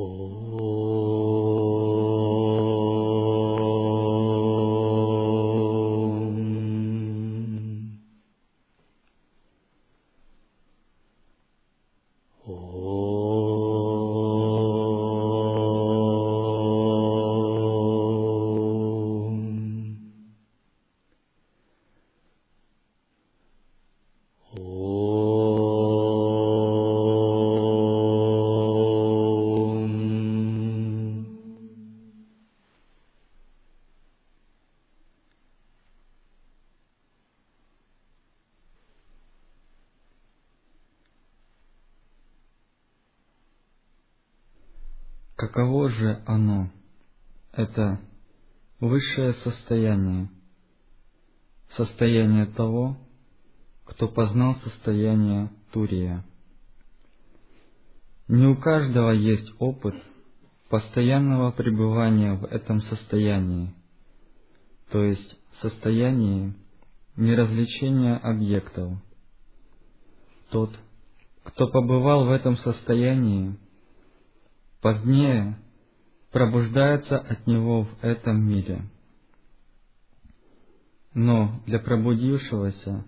哦。Это высшее состояние, состояние того, кто познал состояние Турия. Не у каждого есть опыт постоянного пребывания в этом состоянии, то есть состоянии неразвлечения объектов. Тот, кто побывал в этом состоянии, позднее пробуждается от него в этом мире. Но для пробудившегося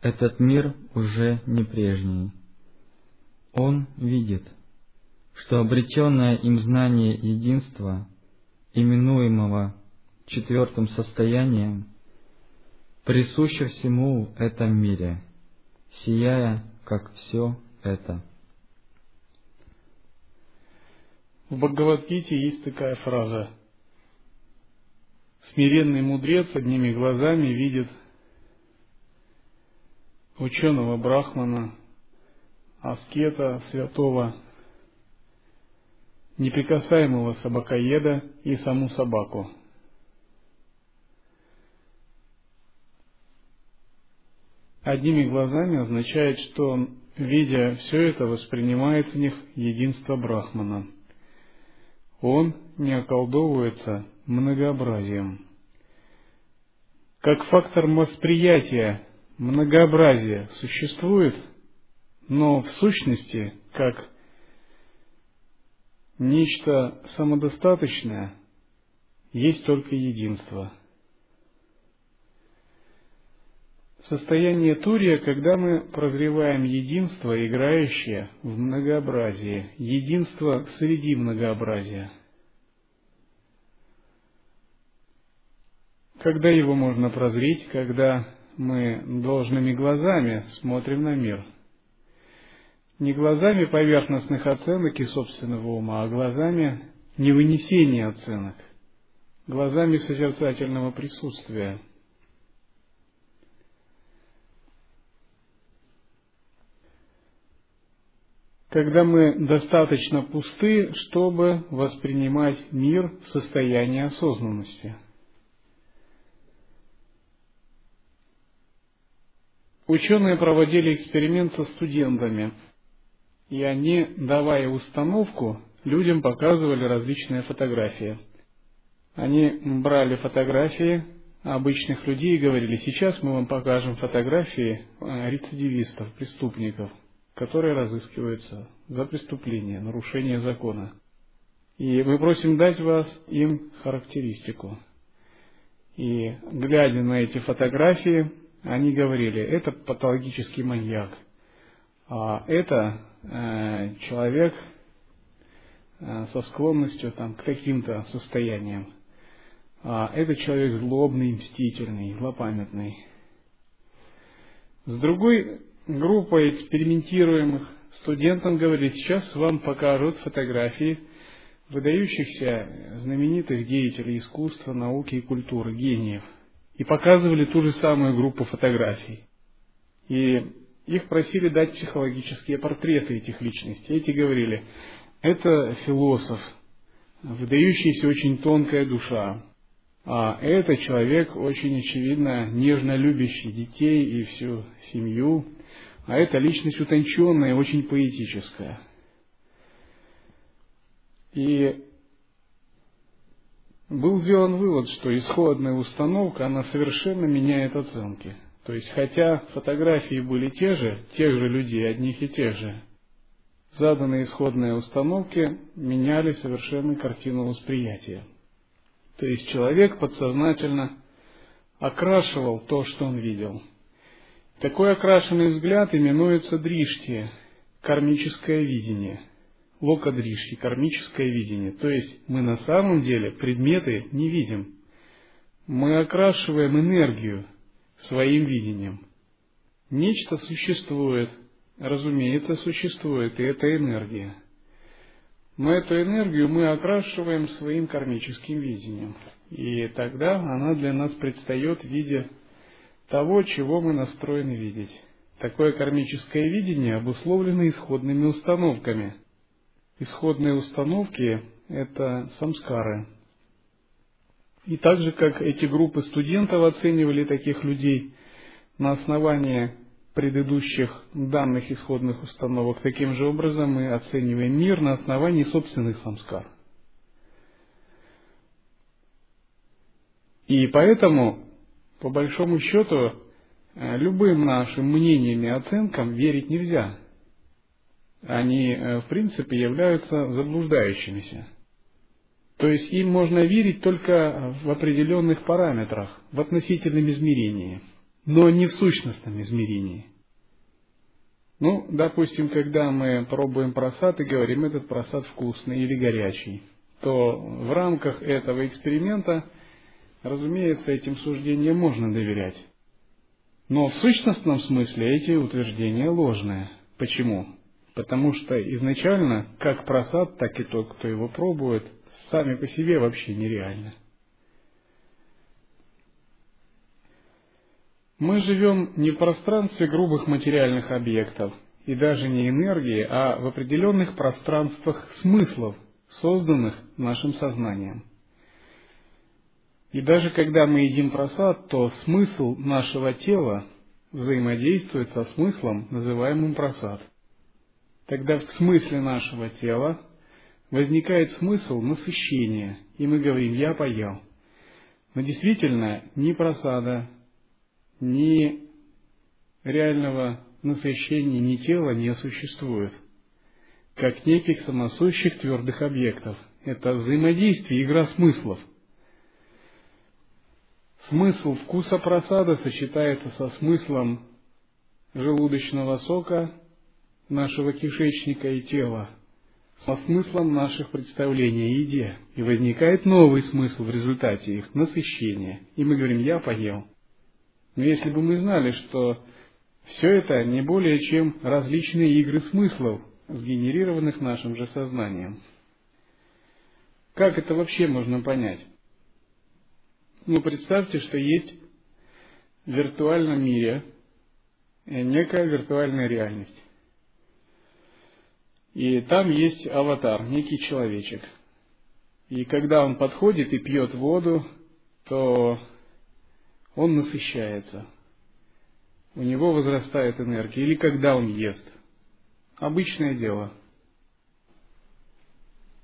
этот мир уже не прежний. Он видит, что обретенное им знание единства, именуемого четвертым состоянием, присуще всему в этом мире, сияя, как все это. В Бхагавадгите есть такая фраза. Смиренный мудрец одними глазами видит ученого брахмана, аскета святого, неприкасаемого собакоеда и саму собаку. Одними глазами означает, что видя все это, воспринимает в них единство Брахмана – он не околдовывается многообразием. Как фактор восприятия многообразия существует, но в сущности, как нечто самодостаточное, есть только единство. Состояние Турия, когда мы прозреваем единство, играющее в многообразии, единство среди многообразия. Когда его можно прозреть, когда мы должными глазами смотрим на мир. Не глазами поверхностных оценок и собственного ума, а глазами невынесения оценок, глазами созерцательного присутствия – когда мы достаточно пусты, чтобы воспринимать мир в состоянии осознанности. Ученые проводили эксперимент со студентами, и они, давая установку, людям показывали различные фотографии. Они брали фотографии обычных людей и говорили, сейчас мы вам покажем фотографии э, рецидивистов, преступников – которые разыскиваются за преступление, нарушение закона. И мы просим дать вас им характеристику. И глядя на эти фотографии, они говорили, это патологический маньяк, а это э, человек э, со склонностью там, к каким-то состояниям. А это человек злобный, мстительный, злопамятный. С другой группа экспериментируемых студентам говорили, сейчас вам покажут фотографии выдающихся знаменитых деятелей искусства, науки и культуры, гениев. И показывали ту же самую группу фотографий. И их просили дать психологические портреты этих личностей. Эти говорили, это философ, выдающаяся очень тонкая душа, а это человек очень очевидно нежно любящий детей и всю семью, а это личность утонченная, очень поэтическая. И был сделан вывод, что исходная установка, она совершенно меняет оценки. То есть, хотя фотографии были те же, тех же людей, одних и тех же, заданные исходные установки меняли совершенно картину восприятия. То есть человек подсознательно окрашивал то, что он видел. Такой окрашенный взгляд именуется дришти, кармическое видение. Локадришти, кармическое видение. То есть мы на самом деле предметы не видим. Мы окрашиваем энергию своим видением. Нечто существует, разумеется, существует, и это энергия. Но эту энергию мы окрашиваем своим кармическим видением. И тогда она для нас предстает в виде того, чего мы настроены видеть. Такое кармическое видение обусловлено исходными установками. Исходные установки – это самскары. И так же, как эти группы студентов оценивали таких людей на основании предыдущих данных исходных установок, таким же образом мы оцениваем мир на основании собственных самскар. И поэтому, по большому счету, э, любым нашим мнениям и оценкам верить нельзя. Они, э, в принципе, являются заблуждающимися. То есть им можно верить только в определенных параметрах, в относительном измерении – но не в сущностном измерении. Ну, допустим, когда мы пробуем просад и говорим, этот просад вкусный или горячий, то в рамках этого эксперимента, разумеется, этим суждениям можно доверять. Но в сущностном смысле эти утверждения ложные. Почему? Потому что изначально как просад, так и тот, кто его пробует, сами по себе вообще нереальны. Мы живем не в пространстве грубых материальных объектов и даже не энергии, а в определенных пространствах смыслов, созданных нашим сознанием. И даже когда мы едим просад, то смысл нашего тела взаимодействует со смыслом, называемым просад. Тогда в смысле нашего тела возникает смысл насыщения, и мы говорим «я поел». Но действительно ни просада, ни реального насыщения ни тела не существует, как неких самосущих твердых объектов. Это взаимодействие, игра смыслов. Смысл вкуса просада сочетается со смыслом желудочного сока, нашего кишечника и тела, со смыслом наших представлений о еде. И возникает новый смысл в результате их насыщения. И мы говорим, я поел. Но если бы мы знали, что все это не более чем различные игры смыслов, сгенерированных нашим же сознанием. Как это вообще можно понять? Ну, представьте, что есть в виртуальном мире некая виртуальная реальность. И там есть аватар, некий человечек. И когда он подходит и пьет воду, то он насыщается. У него возрастает энергия. Или когда он ест. Обычное дело.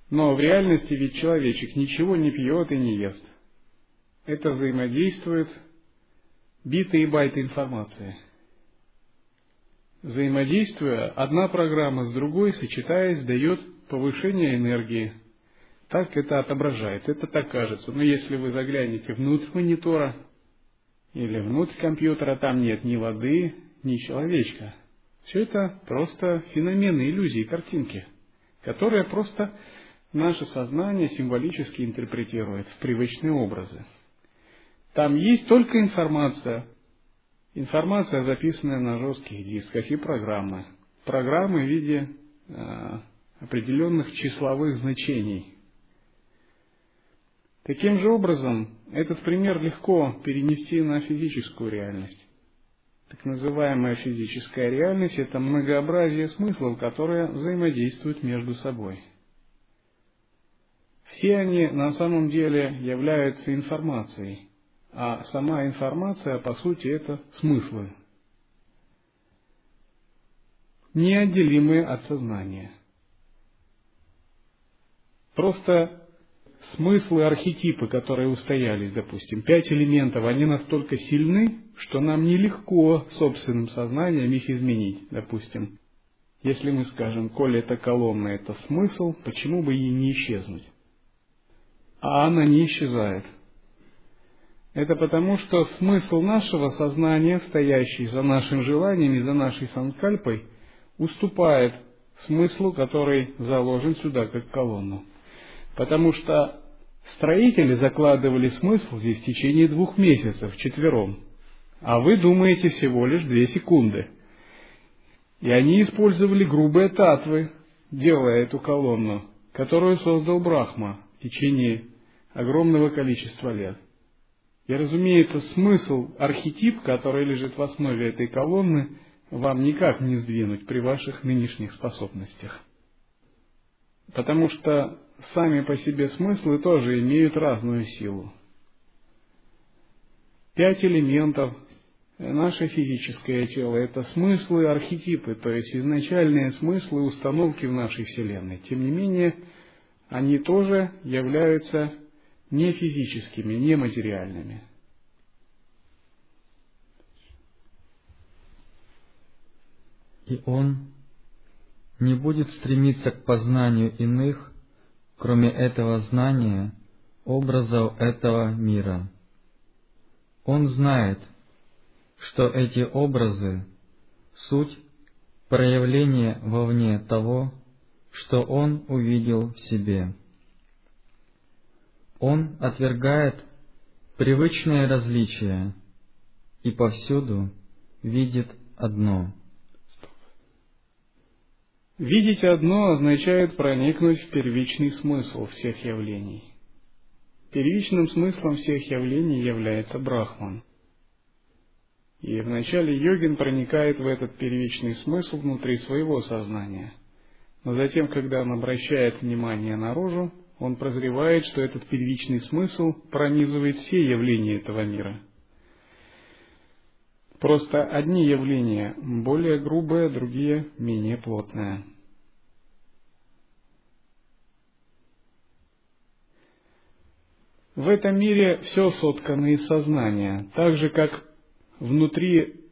Но в реальности ведь человечек ничего не пьет и не ест. Это взаимодействует биты и байты информации. Взаимодействуя, одна программа с другой, сочетаясь, дает повышение энергии. Так это отображается, это так кажется. Но если вы заглянете внутрь монитора, или внутрь компьютера, там нет ни воды, ни человечка. Все это просто феномены, иллюзии, картинки, которые просто наше сознание символически интерпретирует в привычные образы. Там есть только информация. Информация, записанная на жестких дисках и программы. Программы в виде э, определенных числовых значений – Таким же образом, этот пример легко перенести на физическую реальность. Так называемая физическая реальность – это многообразие смыслов, которые взаимодействуют между собой. Все они на самом деле являются информацией, а сама информация, по сути, это смыслы, неотделимые от сознания. Просто смыслы, архетипы, которые устоялись, допустим, пять элементов, они настолько сильны, что нам нелегко собственным сознанием их изменить, допустим. Если мы скажем, коли это колонна, это смысл, почему бы ей не исчезнуть? А она не исчезает. Это потому, что смысл нашего сознания, стоящий за нашим желанием и за нашей санкальпой, уступает смыслу, который заложен сюда как колонну. Потому что строители закладывали смысл здесь в течение двух месяцев, четвером. А вы думаете всего лишь две секунды. И они использовали грубые татвы, делая эту колонну, которую создал Брахма в течение огромного количества лет. И, разумеется, смысл, архетип, который лежит в основе этой колонны, вам никак не сдвинуть при ваших нынешних способностях. Потому что сами по себе смыслы тоже имеют разную силу. Пять элементов наше физическое тело – это смыслы, архетипы, то есть изначальные смыслы установки в нашей Вселенной. Тем не менее, они тоже являются не физическими, не материальными. И он не будет стремиться к познанию иных, кроме этого знания, образов этого мира. Он знает, что эти образы — суть проявления вовне того, что он увидел в себе. Он отвергает привычное различие и повсюду видит одно. Видеть одно означает проникнуть в первичный смысл всех явлений. Первичным смыслом всех явлений является Брахман. И вначале йогин проникает в этот первичный смысл внутри своего сознания. Но затем, когда он обращает внимание наружу, он прозревает, что этот первичный смысл пронизывает все явления этого мира. Просто одни явления более грубые, другие менее плотные. В этом мире все соткано из сознания, так же как внутри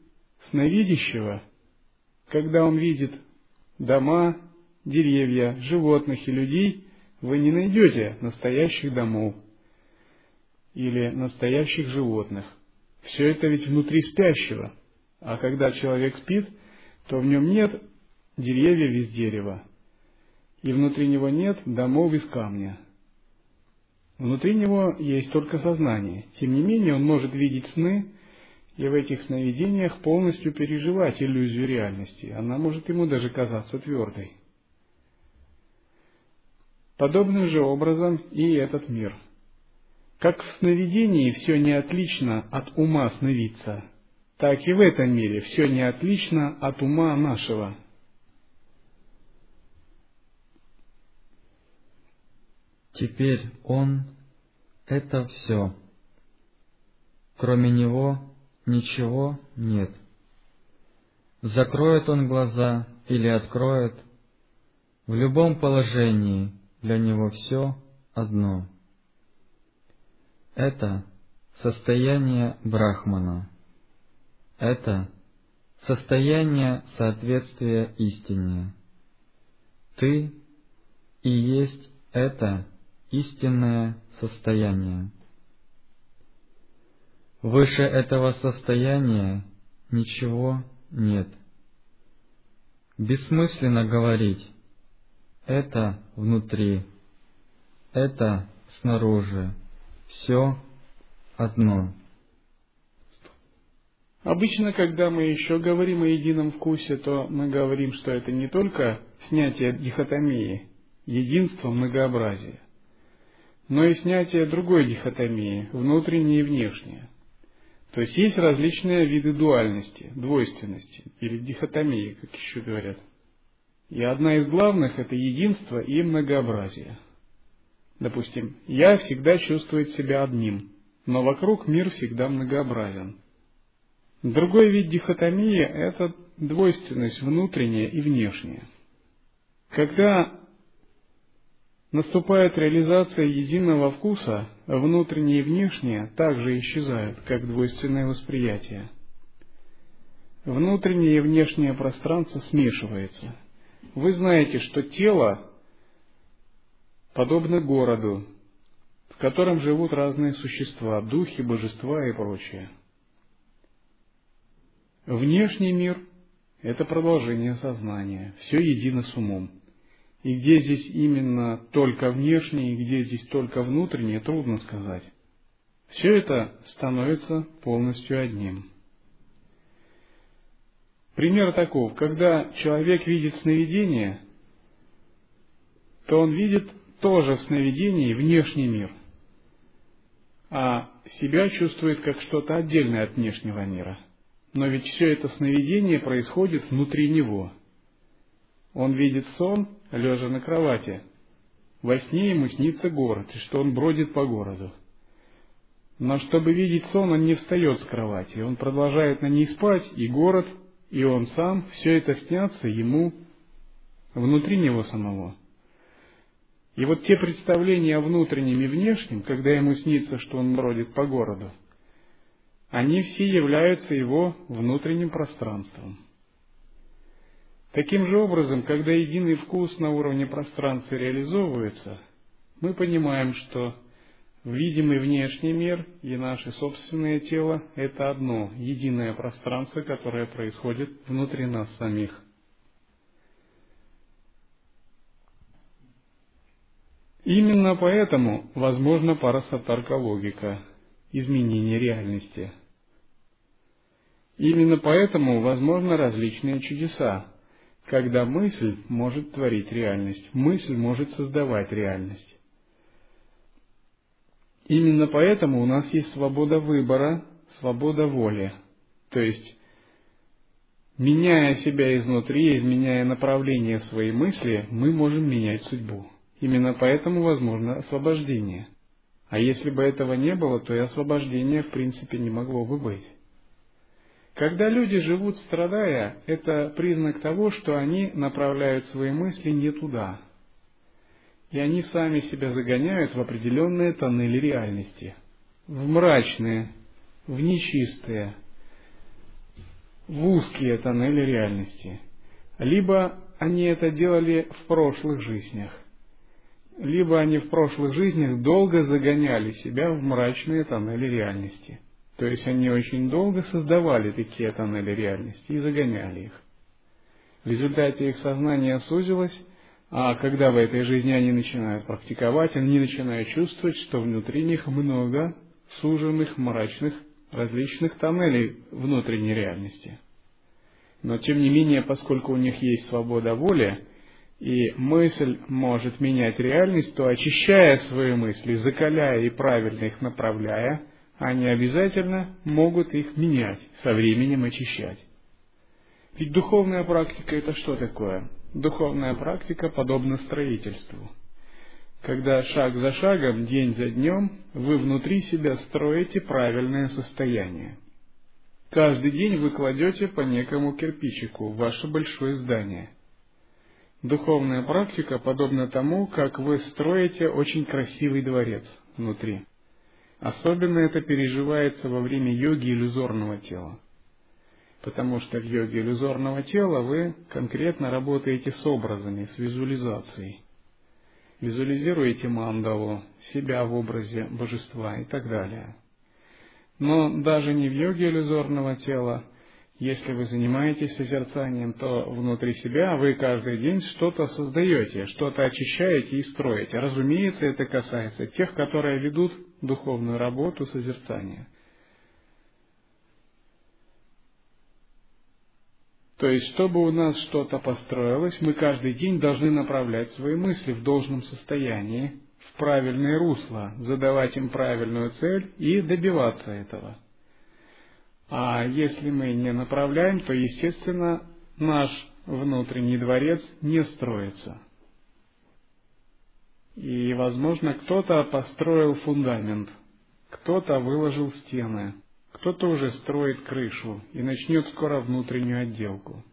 сновидящего, когда он видит дома, деревья, животных и людей, вы не найдете настоящих домов или настоящих животных. Все это ведь внутри спящего. А когда человек спит, то в нем нет деревьев из дерева, и внутри него нет домов из камня. Внутри него есть только сознание. Тем не менее, он может видеть сны и в этих сновидениях полностью переживать иллюзию реальности. Она может ему даже казаться твердой. Подобным же образом и этот мир. Как в сновидении все не отлично от ума сновидца, так и в этом мире все не отлично от ума нашего. Теперь он — это все. Кроме него ничего нет. Закроет он глаза или откроет, в любом положении для него все одно. Это состояние Брахмана. Это состояние соответствия истине. Ты и есть это истинное состояние. Выше этого состояния ничего нет. Бессмысленно говорить, это внутри, это снаружи, все одно. Обычно, когда мы еще говорим о едином вкусе, то мы говорим, что это не только снятие дихотомии, единство многообразия, но и снятие другой дихотомии, внутренней и внешней. То есть есть различные виды дуальности, двойственности или дихотомии, как еще говорят. И одна из главных – это единство и многообразие. Допустим, я всегда чувствую себя одним, но вокруг мир всегда многообразен. Другой вид дихотомии – это двойственность внутренняя и внешняя. Когда наступает реализация единого вкуса, внутреннее и внешнее также исчезают, как двойственное восприятие. Внутреннее и внешнее пространство смешивается – Вы знаете, что тело подобно городу, в котором живут разные существа, духи, божества и прочее. Внешний мир – это продолжение сознания, все едино с умом. И где здесь именно только внешнее, и где здесь только внутреннее, трудно сказать. Все это становится полностью одним. Пример таков, когда человек видит сновидение, то он видит тоже в сновидении внешний мир, а себя чувствует как что-то отдельное от внешнего мира. Но ведь все это сновидение происходит внутри него. Он видит сон, лежа на кровати. Во сне ему снится город, и что он бродит по городу. Но чтобы видеть сон, он не встает с кровати, он продолжает на ней спать, и город, и он сам, все это снятся ему внутри него самого. И вот те представления о внутреннем и внешнем, когда ему снится, что он бродит по городу, они все являются его внутренним пространством. Таким же образом, когда единый вкус на уровне пространства реализовывается, мы понимаем, что видимый внешний мир и наше собственное тело – это одно, единое пространство, которое происходит внутри нас самих. Именно поэтому возможна парасатарка логика, изменение реальности. Именно поэтому возможны различные чудеса, когда мысль может творить реальность, мысль может создавать реальность. Именно поэтому у нас есть свобода выбора, свобода воли. То есть, меняя себя изнутри, изменяя направление своей мысли, мы можем менять судьбу. Именно поэтому возможно освобождение. А если бы этого не было, то и освобождения в принципе не могло бы быть. Когда люди живут страдая, это признак того, что они направляют свои мысли не туда. И они сами себя загоняют в определенные тоннели реальности. В мрачные, в нечистые, в узкие тоннели реальности. Либо они это делали в прошлых жизнях, либо они в прошлых жизнях долго загоняли себя в мрачные тоннели реальности – то есть они очень долго создавали такие тоннели реальности и загоняли их. В результате их сознание сузилось, а когда в этой жизни они начинают практиковать, они начинают чувствовать, что внутри них много суженных, мрачных, различных тоннелей внутренней реальности. Но тем не менее, поскольку у них есть свобода воли, и мысль может менять реальность, то очищая свои мысли, закаляя и правильно их направляя, они обязательно могут их менять, со временем очищать. Ведь духовная практика это что такое? Духовная практика подобна строительству. Когда шаг за шагом, день за днем, вы внутри себя строите правильное состояние. Каждый день вы кладете по некому кирпичику ваше большое здание. Духовная практика подобна тому, как вы строите очень красивый дворец внутри. Особенно это переживается во время йоги иллюзорного тела. Потому что в йоге иллюзорного тела вы конкретно работаете с образами, с визуализацией. Визуализируете мандалу, себя в образе божества и так далее. Но даже не в йоге иллюзорного тела – если вы занимаетесь созерцанием, то внутри себя вы каждый день что-то создаете, что-то очищаете и строите. Разумеется, это касается тех, которые ведут духовную работу созерцания. То есть, чтобы у нас что-то построилось, мы каждый день должны направлять свои мысли в должном состоянии, в правильное русло, задавать им правильную цель и добиваться этого – а если мы не направляем, то, естественно, наш внутренний дворец не строится. И, возможно, кто-то построил фундамент, кто-то выложил стены, кто-то уже строит крышу и начнет скоро внутреннюю отделку.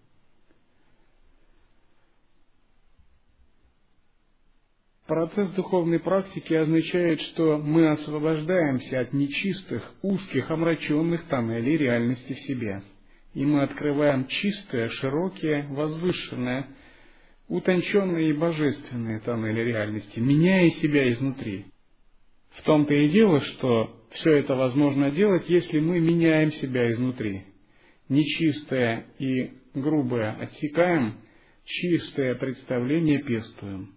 Процесс духовной практики означает, что мы освобождаемся от нечистых, узких, омраченных тоннелей реальности в себе. И мы открываем чистое, широкие, возвышенное, утонченные и божественные тоннели реальности, меняя себя изнутри. В том-то и дело, что все это возможно делать, если мы меняем себя изнутри. Нечистое и грубое отсекаем, чистое представление пестуем.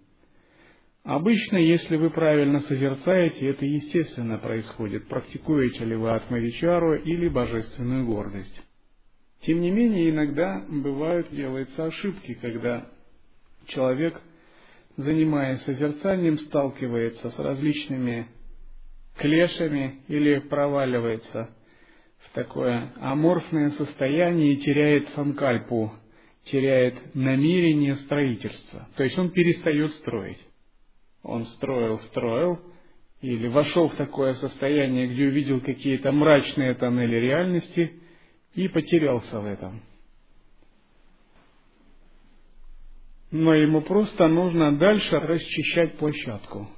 Обычно, если вы правильно созерцаете, это естественно происходит, практикуете ли вы атмавичару или божественную гордость. Тем не менее, иногда бывают, делаются ошибки, когда человек, занимаясь созерцанием, сталкивается с различными клешами или проваливается в такое аморфное состояние и теряет санкальпу, теряет намерение строительства. То есть он перестает строить. Он строил, строил, или вошел в такое состояние, где увидел какие-то мрачные тоннели реальности и потерялся в этом. Но ему просто нужно дальше расчищать площадку.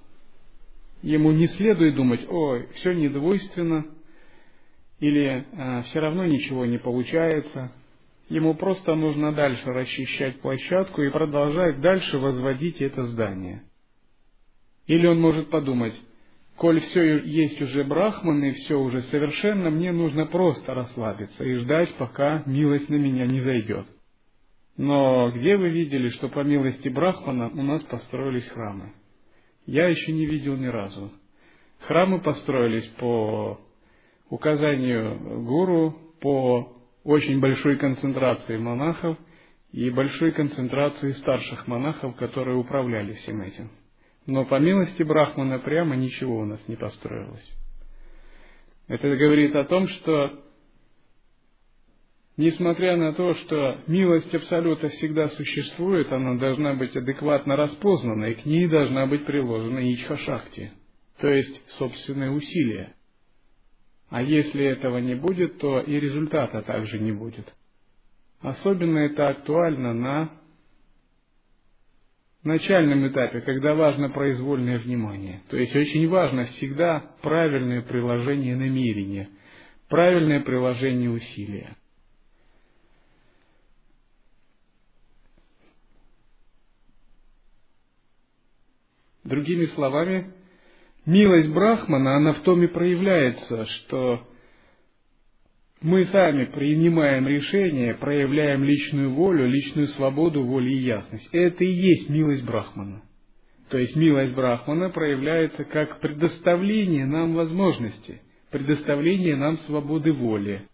Ему не следует думать, ой, все недвойственно, или а, все равно ничего не получается. Ему просто нужно дальше расчищать площадку и продолжать дальше возводить это здание. Или он может подумать, коль все есть уже брахман и все уже совершенно, мне нужно просто расслабиться и ждать, пока милость на меня не зайдет. Но где вы видели, что по милости брахмана у нас построились храмы? Я еще не видел ни разу. Храмы построились по указанию гуру, по очень большой концентрации монахов и большой концентрации старших монахов, которые управляли всем этим. Но по милости Брахмана прямо ничего у нас не построилось. Это говорит о том, что несмотря на то, что милость Абсолюта всегда существует, она должна быть адекватно распознана, и к ней должна быть приложена ичха-шахти, то есть собственные усилия. А если этого не будет, то и результата также не будет. Особенно это актуально на начальном этапе, когда важно произвольное внимание. То есть очень важно всегда правильное приложение намерения, правильное приложение усилия. Другими словами, милость Брахмана, она в том и проявляется, что мы сами принимаем решение, проявляем личную волю, личную свободу, волю и ясность. Это и есть милость Брахмана. То есть милость Брахмана проявляется как предоставление нам возможности, предоставление нам свободы воли,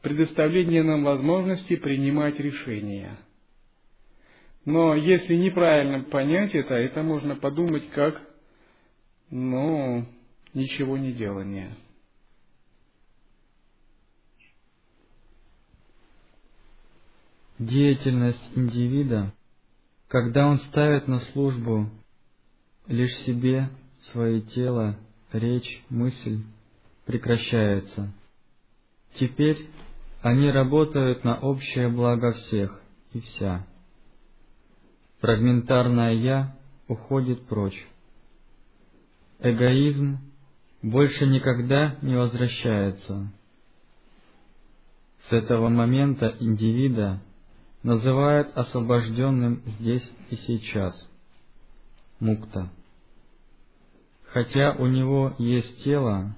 предоставление нам возможности принимать решения. Но если неправильно понять это, это можно подумать как, ну, ничего не делание. Деятельность индивида, когда он ставит на службу лишь себе свое тело, речь, мысль, прекращается. Теперь они работают на общее благо всех и вся. Фрагментарное «я» уходит прочь. Эгоизм больше никогда не возвращается. С этого момента индивида называют освобожденным здесь и сейчас, мукта. Хотя у него есть тело,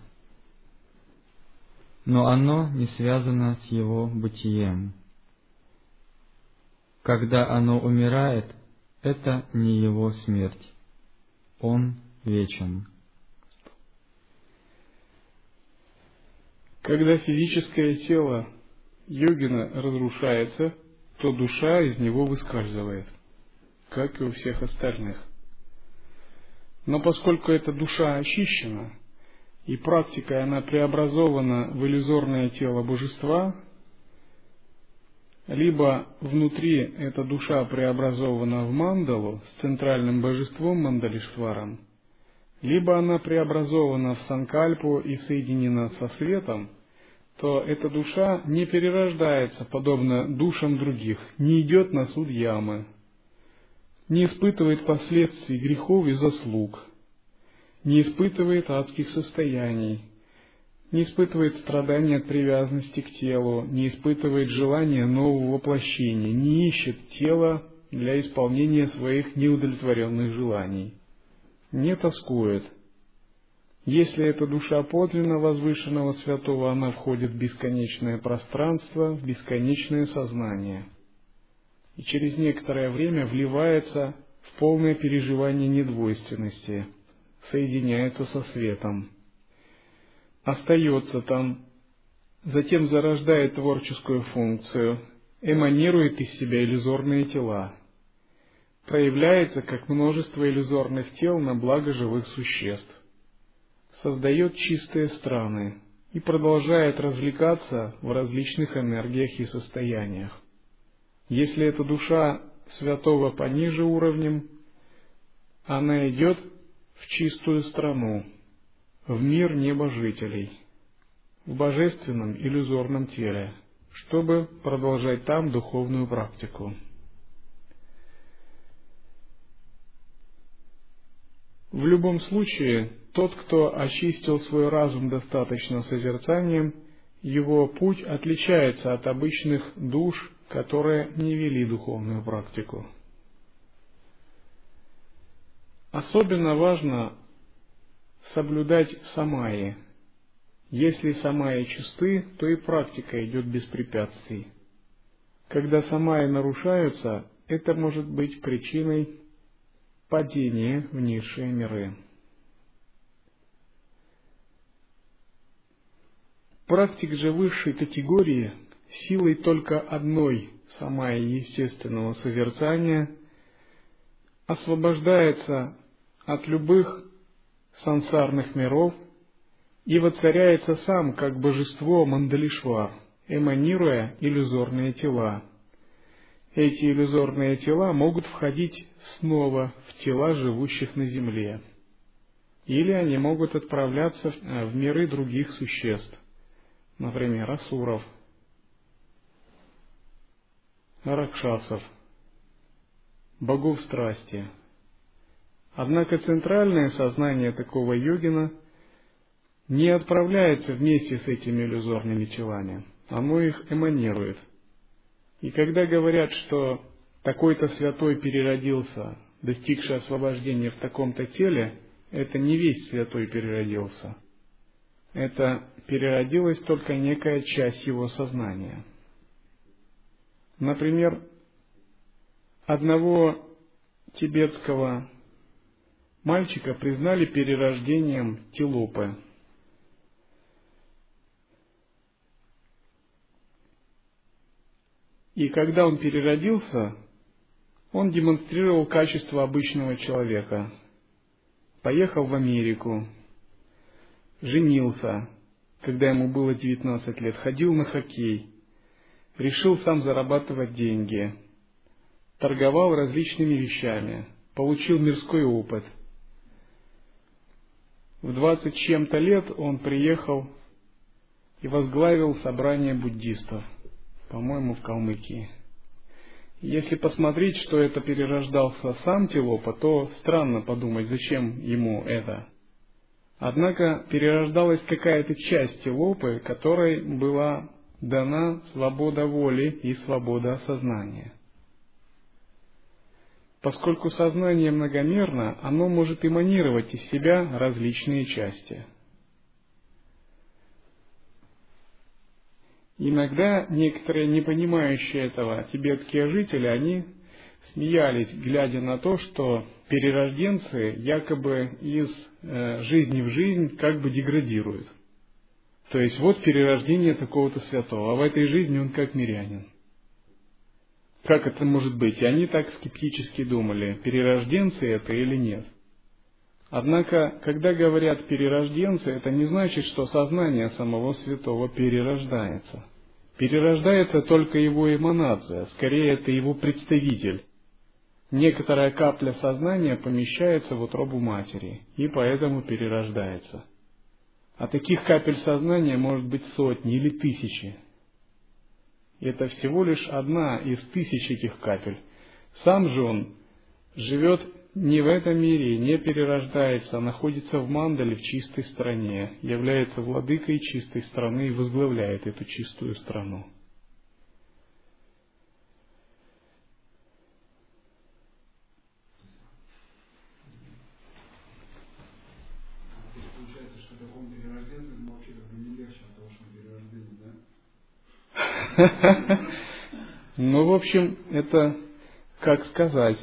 но оно не связано с его бытием. Когда оно умирает, это не его смерть. Он вечен. Когда физическое тело йогина разрушается – то душа из него выскальзывает, как и у всех остальных. Но поскольку эта душа очищена, и практикой она преобразована в иллюзорное тело божества, либо внутри эта душа преобразована в мандалу с центральным божеством Мандалишваром, либо она преобразована в санкальпу и соединена со светом, то эта душа не перерождается, подобно душам других, не идет на суд ямы, не испытывает последствий грехов и заслуг, не испытывает адских состояний, не испытывает страдания от привязанности к телу, не испытывает желания нового воплощения, не ищет тело для исполнения своих неудовлетворенных желаний. Не тоскует. Если это душа подлинно возвышенного святого, она входит в бесконечное пространство, в бесконечное сознание. И через некоторое время вливается в полное переживание недвойственности, соединяется со светом. Остается там, затем зарождает творческую функцию, эманирует из себя иллюзорные тела, проявляется как множество иллюзорных тел на благо живых существ, создает чистые страны и продолжает развлекаться в различных энергиях и состояниях. Если эта душа святого пониже уровнем, она идет в чистую страну, в мир небожителей, в божественном иллюзорном теле, чтобы продолжать там духовную практику. В любом случае, тот, кто очистил свой разум достаточно созерцанием, его путь отличается от обычных душ, которые не вели духовную практику. Особенно важно соблюдать самаи. Если самаи чисты, то и практика идет без препятствий. Когда самаи нарушаются, это может быть причиной падения в низшие миры. Практик же высшей категории силой только одной самаи естественного созерцания освобождается от любых сансарных миров и воцаряется сам как божество Мандалишвар, эманируя иллюзорные тела. Эти иллюзорные тела могут входить снова в тела живущих на земле, или они могут отправляться в миры других существ, например, асуров, ракшасов, богов страсти, Однако центральное сознание такого йогина не отправляется вместе с этими иллюзорными телами, оно их эманирует. И когда говорят, что такой-то святой переродился, достигший освобождения в таком-то теле, это не весь святой переродился. Это переродилась только некая часть его сознания. Например, одного тибетского Мальчика признали перерождением Тилопы. И когда он переродился, он демонстрировал качество обычного человека. Поехал в Америку, женился, когда ему было 19 лет, ходил на хоккей, решил сам зарабатывать деньги, торговал различными вещами, получил мирской опыт – в двадцать чем-то лет он приехал и возглавил собрание буддистов, по-моему, в Калмыкии. Если посмотреть, что это перерождался сам Тилопа, то странно подумать, зачем ему это. Однако перерождалась какая-то часть Тилопы, которой была дана свобода воли и свобода сознания. Поскольку сознание многомерно, оно может эманировать из себя различные части. Иногда некоторые не понимающие этого тибетские жители, они смеялись, глядя на то, что перерожденцы якобы из э, жизни в жизнь как бы деградируют. То есть вот перерождение такого-то святого, а в этой жизни он как мирянин. Как это может быть? И они так скептически думали, перерожденцы это или нет. Однако, когда говорят перерожденцы, это не значит, что сознание самого святого перерождается. Перерождается только его эманация, скорее это его представитель. Некоторая капля сознания помещается в утробу матери, и поэтому перерождается. А таких капель сознания может быть сотни или тысячи, это всего лишь одна из тысяч этих капель. Сам же он живет не в этом мире, не перерождается, а находится в мандале в чистой стране, является владыкой чистой страны и возглавляет эту чистую страну. Ну, в общем, это, как сказать,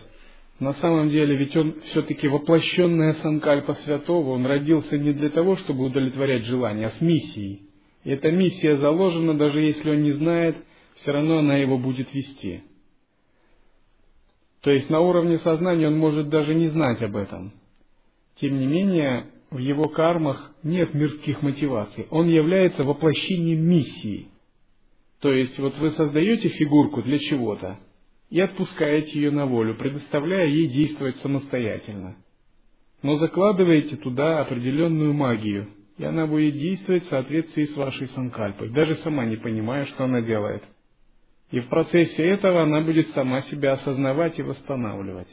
на самом деле, ведь он все-таки воплощенная Санкальпа Святого, он родился не для того, чтобы удовлетворять желания, а с миссией. И эта миссия заложена, даже если он не знает, все равно она его будет вести. То есть на уровне сознания он может даже не знать об этом. Тем не менее, в его кармах нет мирских мотиваций. Он является воплощением миссии. То есть вот вы создаете фигурку для чего-то и отпускаете ее на волю, предоставляя ей действовать самостоятельно. Но закладываете туда определенную магию, и она будет действовать в соответствии с вашей санкальпой, даже сама не понимая, что она делает. И в процессе этого она будет сама себя осознавать и восстанавливать.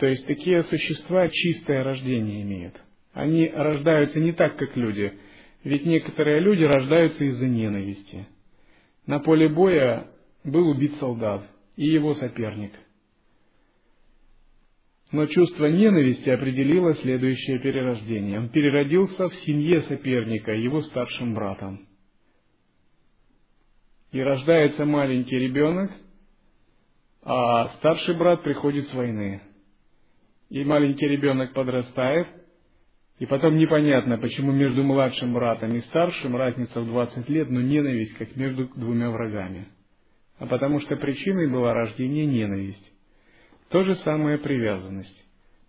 То есть такие существа чистое рождение имеют. Они рождаются не так, как люди. Ведь некоторые люди рождаются из-за ненависти. На поле боя был убит солдат и его соперник. Но чувство ненависти определило следующее перерождение. Он переродился в семье соперника, его старшим братом и рождается маленький ребенок, а старший брат приходит с войны. И маленький ребенок подрастает, и потом непонятно, почему между младшим братом и старшим разница в 20 лет, но ненависть, как между двумя врагами. А потому что причиной была рождение ненависть. То же самое привязанность.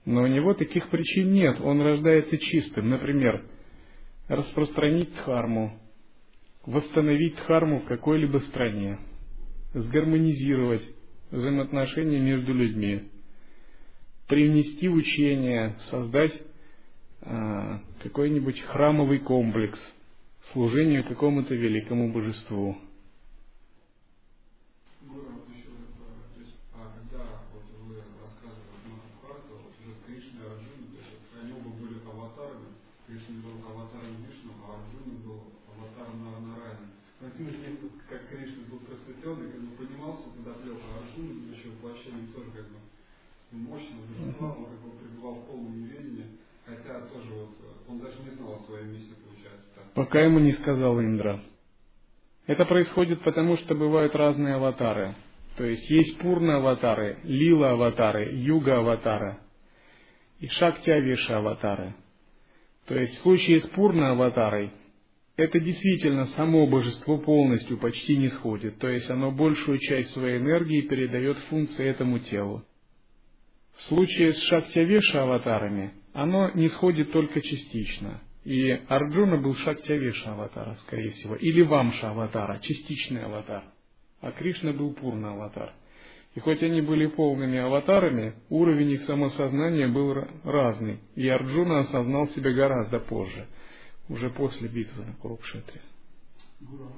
Но у него таких причин нет, он рождается чистым. Например, распространить дхарму, восстановить дхарму в какой-либо стране, сгармонизировать взаимоотношения между людьми, привнести учение, создать какой-нибудь храмовый комплекс служению какому-то великому божеству. мощно божества, он как бы пребывал в полном неведении, хотя тоже вот э, он даже не знал о своей миссии, получается. Так. Пока ему не сказал Индра. Это происходит потому, что бывают разные аватары. То есть есть пурна аватары, лила аватары, юга аватары и шакти авиша аватары. То есть в случае с пурна аватарой это действительно само божество полностью почти не сходит, то есть оно большую часть своей энергии передает функции этому телу. В случае с Шактявеша аватарами оно не сходит только частично. И Арджуна был Шактявеша аватара, скорее всего, или Вамша аватара, частичный аватар. А Кришна был Пурна аватар. И хоть они были полными аватарами, уровень их самосознания был разный, и Арджуна осознал себя гораздо позже, уже после битвы на Курукшетре. Гуру,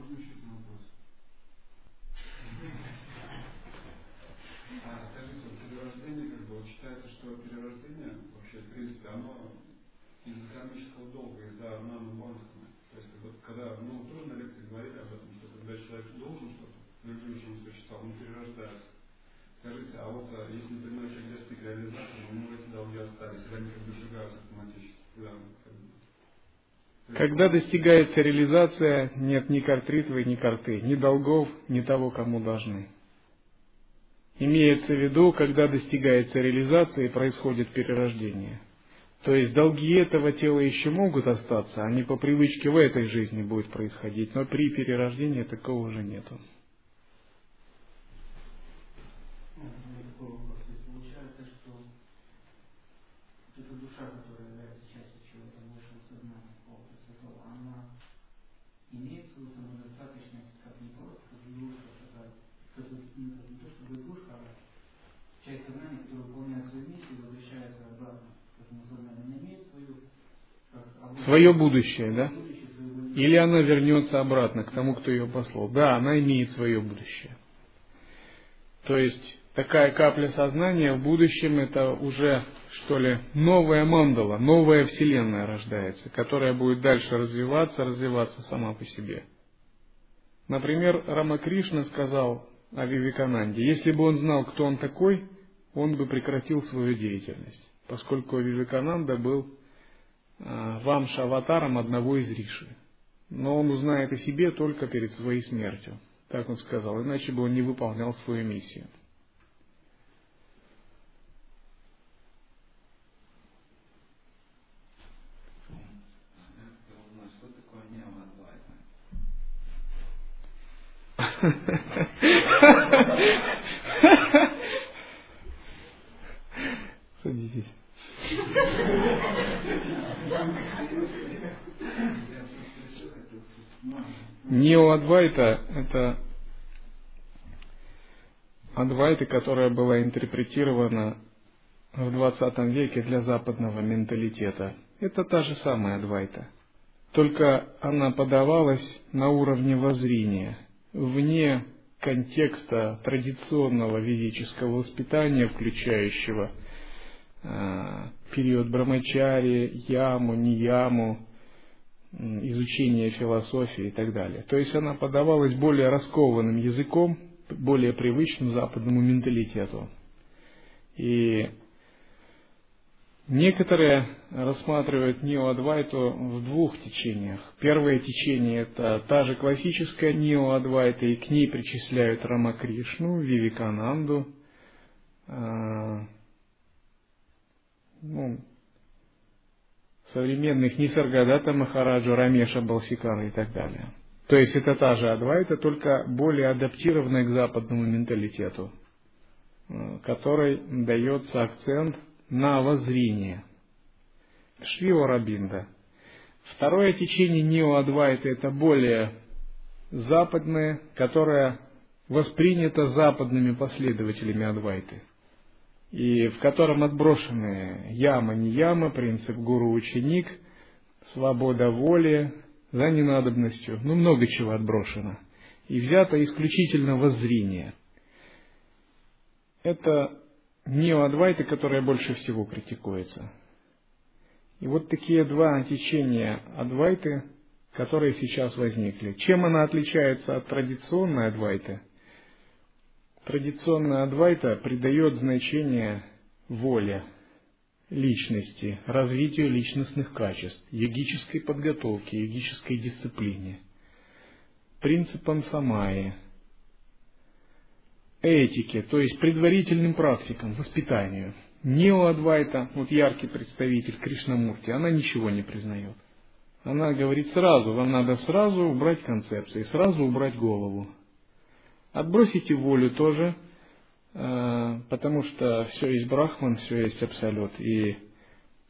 Когда достигается реализация, нет ни картритвы, ни карты, ни долгов, ни того, кому должны. Имеется в виду, когда достигается реализация и происходит перерождение. То есть долги этого тела еще могут остаться, они по привычке в этой жизни будут происходить, но при перерождении такого уже нету. Свое будущее, да? Или она вернется обратно к тому, кто ее послал. Да, она имеет свое будущее. То есть такая капля сознания в будущем это уже, что ли, новая мандала, новая вселенная рождается, которая будет дальше развиваться, развиваться сама по себе. Например, Рамакришна сказал о Вивикананде, если бы он знал, кто он такой, он бы прекратил свою деятельность, поскольку Вивикананда был вамша аватаром одного из риши. Но он узнает о себе только перед своей смертью. Так он сказал, иначе бы он не выполнял свою миссию. Садитесь. Неоадвайта – это Адвайта, которая была интерпретирована в 20 веке для западного менталитета. Это та же самая Адвайта. Только она подавалась на уровне воззрения, вне контекста традиционного ведического воспитания, включающего период брамачари, яму, неяму, изучение философии и так далее. То есть она подавалась более раскованным языком, более привычным западному менталитету. И некоторые рассматривают неоадвайту в двух течениях. Первое течение – это та же классическая неоадвайта, и к ней причисляют Рамакришну, Вивикананду, а, ну, современных Нисаргадата Махараджу, Рамеша Балсикана и так далее. То есть это та же Адвайта, только более адаптированная к западному менталитету, э, которой дается акцент на воззрение. Швива Рабинда. Второе течение Нео-Адвайта это более западное, которое воспринято западными последователями Адвайты – и в котором отброшены яма, не яма, принцип гуру-ученик, свобода воли за ненадобностью, ну много чего отброшено. И взято исключительно воззрение. Это неоадвайты, которая больше всего критикуется. И вот такие два течения адвайты, которые сейчас возникли. Чем она отличается от традиционной адвайты? Традиционная адвайта придает значение воле, личности, развитию личностных качеств, йогической подготовке, йогической дисциплине, принципам самаи, этике, то есть предварительным практикам, воспитанию. Неоадвайта, вот яркий представитель Кришнамурти, она ничего не признает. Она говорит сразу, вам надо сразу убрать концепции, сразу убрать голову. Отбросите волю тоже, э, потому что все есть Брахман, все есть Абсолют. И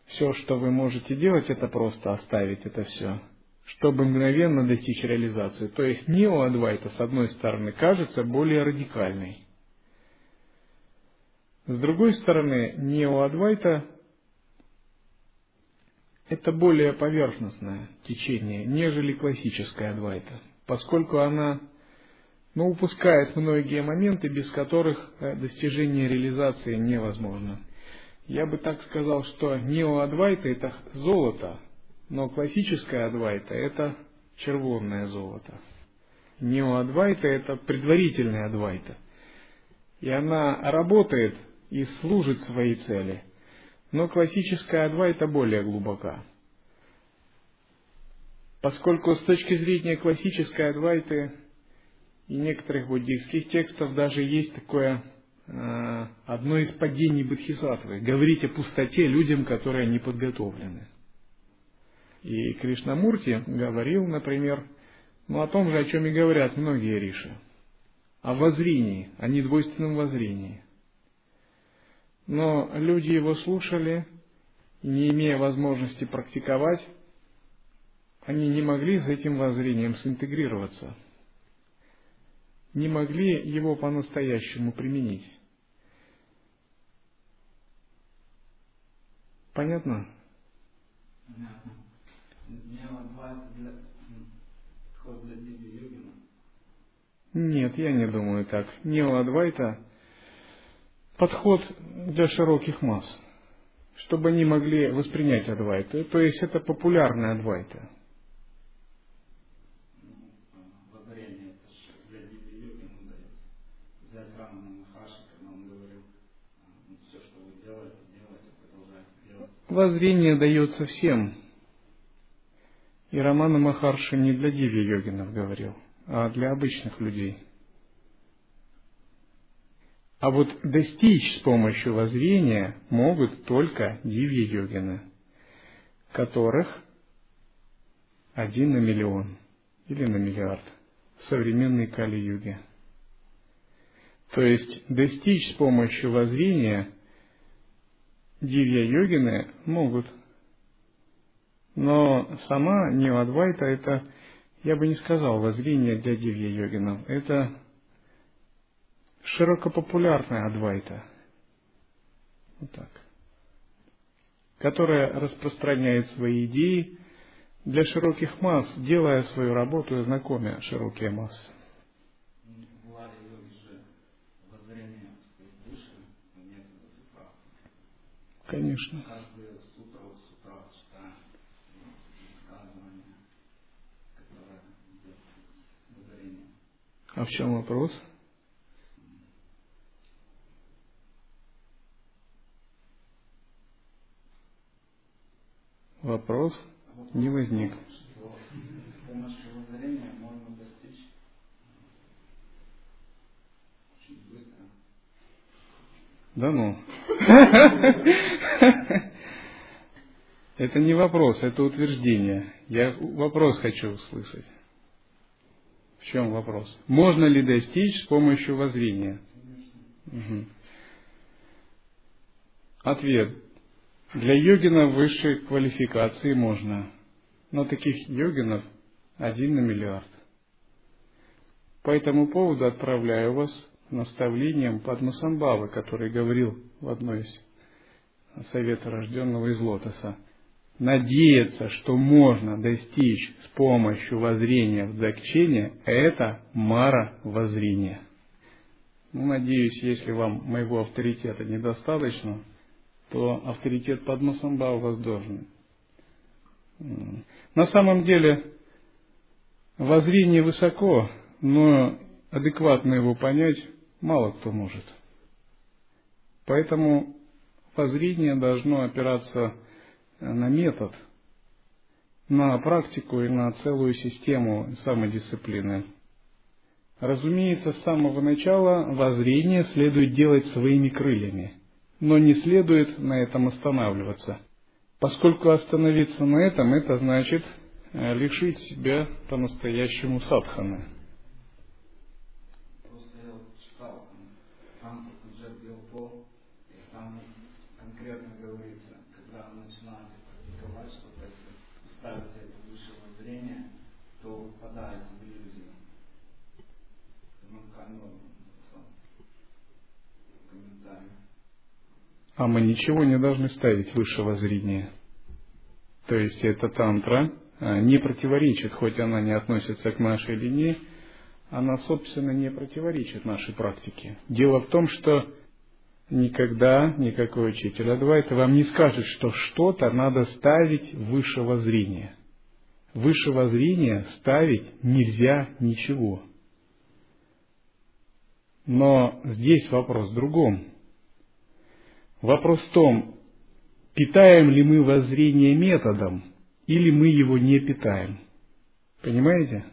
все, что вы можете делать, это просто оставить это все, чтобы мгновенно достичь реализации. То есть неоадвайта, с одной стороны, кажется более радикальной. С другой стороны, неоадвайта это более поверхностное течение, нежели классическая адвайта, поскольку она но упускает многие моменты, без которых э, достижение реализации невозможно. Я бы так сказал, что неоадвайта – это золото, но классическая адвайта – это червонное золото. Неоадвайта – это предварительная адвайта. И она работает и служит своей цели. Но классическая адвайта более глубока. Поскольку с точки зрения классической адвайты и некоторых буддийских текстов даже есть такое э, одно из падений Бодхисаттвы. Говорить о пустоте людям, которые не подготовлены. И Кришнамурти говорил, например, ну, о том же, о чем и говорят многие риши. О воззрении, о недвойственном воззрении. Но люди его слушали, не имея возможности практиковать, они не могли с этим воззрением синтегрироваться – не могли его по-настоящему применить. Понятно? Понятно. Нет, я не думаю так. Неоадвайта – подход для широких масс, чтобы они могли воспринять адвайту. То есть это популярная адвайта. Воззрение дается всем. И Романа Махарши не для диви йогинов говорил, а для обычных людей – А вот достичь с помощью воззрения могут только дивья-йогины, которых один на миллион или на миллиард в современной Кали-юге. То есть достичь с помощью воззрения дивья-йогины могут. Но сама Нивадвайта это, я бы не сказал, воззрение для дивья-йогинов. Это широкопопулярная адвайта. Вот так. Которая распространяет свои идеи для широких масс, делая свою работу и знакомя широкие массы. Конечно. А в чем вопрос? Вопрос не возник. С помощью воззрения можно достичь очень быстро. Да ну. Это не вопрос, это утверждение. Я вопрос хочу услышать. В чем вопрос? Можно ли достичь с помощью воззрения? Ответ. Для йогина высшей квалификации можно, но таких йогинов один на миллиард. По этому поводу отправляю вас наставлением Падмасамбавы, который говорил в одной из совета рожденного из лотоса. Надеяться, что можно достичь с помощью воззрения в закчение, это мара воззрения. Ну, надеюсь, если вам моего авторитета недостаточно, то авторитет Падмасамба у вас должен. На самом деле, воззрение высоко, но адекватно его понять мало кто может. Поэтому воззрение должно опираться на метод, на практику и на целую систему самодисциплины. Разумеется, с самого начала воззрение следует делать своими крыльями – но не следует на этом останавливаться, поскольку остановиться на этом это значит э, лишить себя по-настоящему садханы. Просто я вот читал, там Джек Билпо, и там конкретно говорится, когда начинаете практиковать что-то, если ставите это выше воззрения, то впадаете в иллюзию. Ну, комментарий а мы ничего не должны ставить выше воззрения. То есть эта тантра а, не противоречит, хоть она не относится к нашей линии, она, собственно, не противоречит нашей практике. Дело в том, что никогда никакой учитель Адвайта вам не скажет, что что-то надо ставить выше воззрения. Выше воззрения ставить нельзя ничего. Но здесь вопрос в другом. Вопрос в том, питаем ли мы воззрение методом, или мы его не питаем. Понимаете?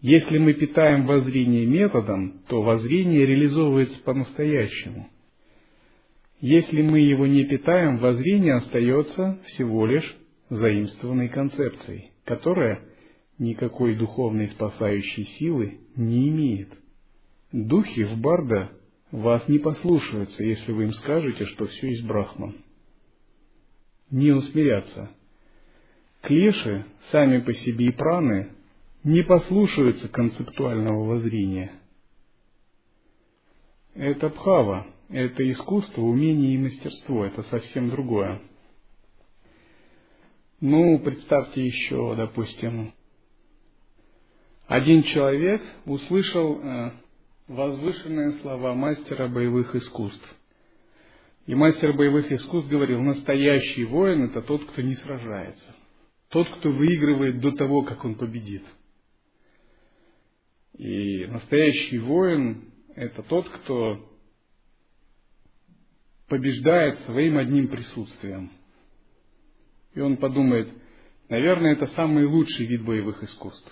Если мы питаем воззрение методом, то воззрение реализовывается по-настоящему. Если мы его не питаем, воззрение остается всего лишь заимствованной концепцией, которая никакой духовной спасающей силы не имеет. Духи в Барда вас не послушаются, если вы им скажете, что все есть Брахман. Не усмирятся. Клеши, сами по себе и праны, не послушаются концептуального воззрения. Это бхава, это искусство, умение и мастерство, это совсем другое. Ну, представьте еще, допустим, один человек услышал э, возвышенные слова мастера боевых искусств. И мастер боевых искусств говорил, настоящий воин – это тот, кто не сражается. Тот, кто выигрывает до того, как он победит. И настоящий воин – это тот, кто побеждает своим одним присутствием. И он подумает, наверное, это самый лучший вид боевых искусств.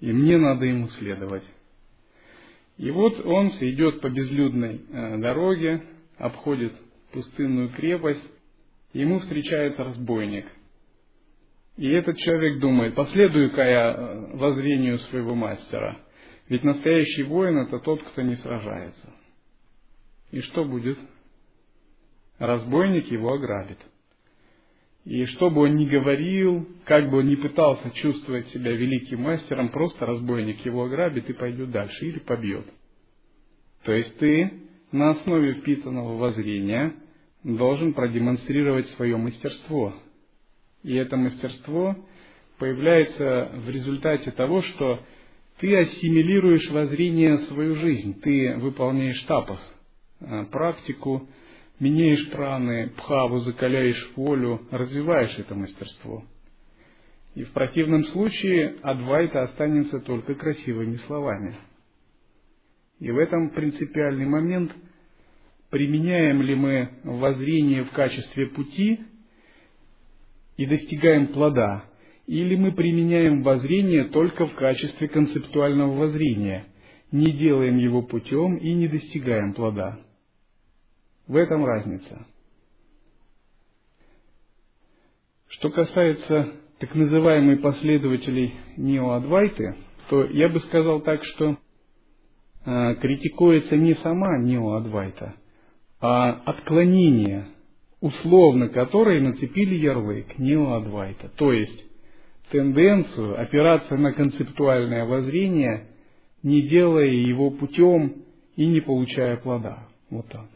И мне надо ему следовать. И вот он идет по безлюдной э, дороге, обходит пустынную крепость, ему встречается разбойник. И этот человек думает, последую-ка я э, воззрению своего мастера. Ведь настоящий воин это тот, кто не сражается. И что будет? Разбойник его ограбит. И что бы он ни говорил, как бы он ни пытался чувствовать себя великим мастером, просто разбойник его ограбит и пойдет дальше или побьет. То есть ты на основе впитанного воззрения должен продемонстрировать свое мастерство. И это мастерство появляется в результате того, что ты ассимилируешь воззрение свою жизнь, ты выполняешь тапос, э, практику, меняешь праны, пхаву, закаляешь волю, развиваешь это мастерство. И в противном случае адвайта останется только красивыми словами. И в этом принципиальный момент, применяем ли мы воззрение в качестве пути и достигаем плода, или мы применяем воззрение только в качестве концептуального воззрения, не делаем его путем и не достигаем плода. В этом разница. Что касается так называемых последователей Неоадвайты, то я бы сказал так, что э, критикуется не сама Неоадвайта, а отклонение, условно которой нацепили ярлык Неоадвайта. То есть тенденцию опираться на концептуальное воззрение, не делая его путем и не получая плода. Вот так.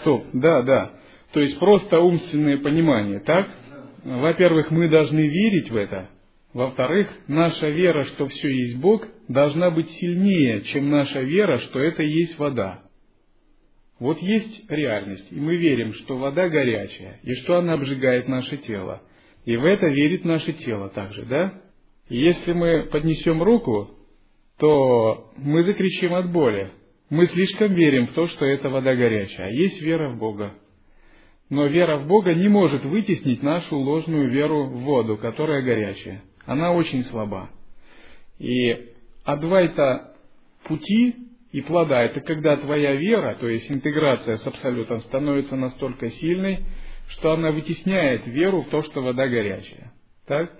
Стоп, да, да. То есть просто умственное понимание, так? Во-первых, мы должны верить в это. Во-вторых, наша вера, что все есть Бог, должна быть сильнее, чем наша вера, что это есть вода. Вот есть реальность, и мы верим, что вода горячая, и что она обжигает наше тело. И в это верит наше тело также, да? И если мы поднесем руку, то мы закричим от боли. Мы слишком верим в то, что это вода горячая, а есть вера в Бога. Но вера в Бога не может вытеснить нашу ложную веру в воду, которая горячая. Она очень слаба. И адвайта пути и плода – это когда твоя вера, то есть интеграция с Абсолютом, становится настолько сильной, что она вытесняет веру в то, что вода горячая. Так?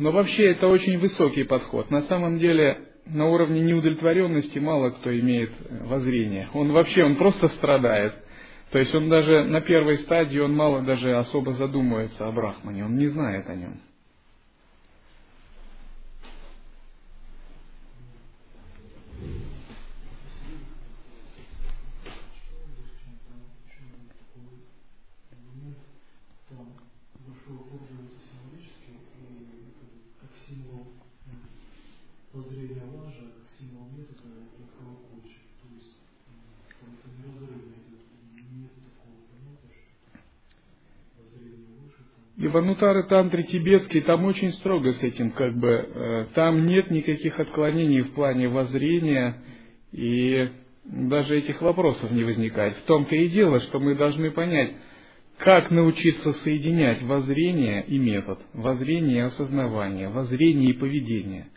Но вообще это очень высокий подход. На самом деле на уровне неудовлетворенности мало кто имеет э, воззрение. Он вообще, он просто страдает. То есть он даже на первой стадии, он мало даже особо задумывается о Брахмане, он не знает о нем. И Ванутары тантры тибетские, там очень строго с этим, как бы, э, там нет никаких отклонений в плане воззрения, и даже этих вопросов не возникает. В том-то и дело, что мы должны понять, как научиться соединять воззрение и метод, воззрение и осознавание, воззрение и поведение.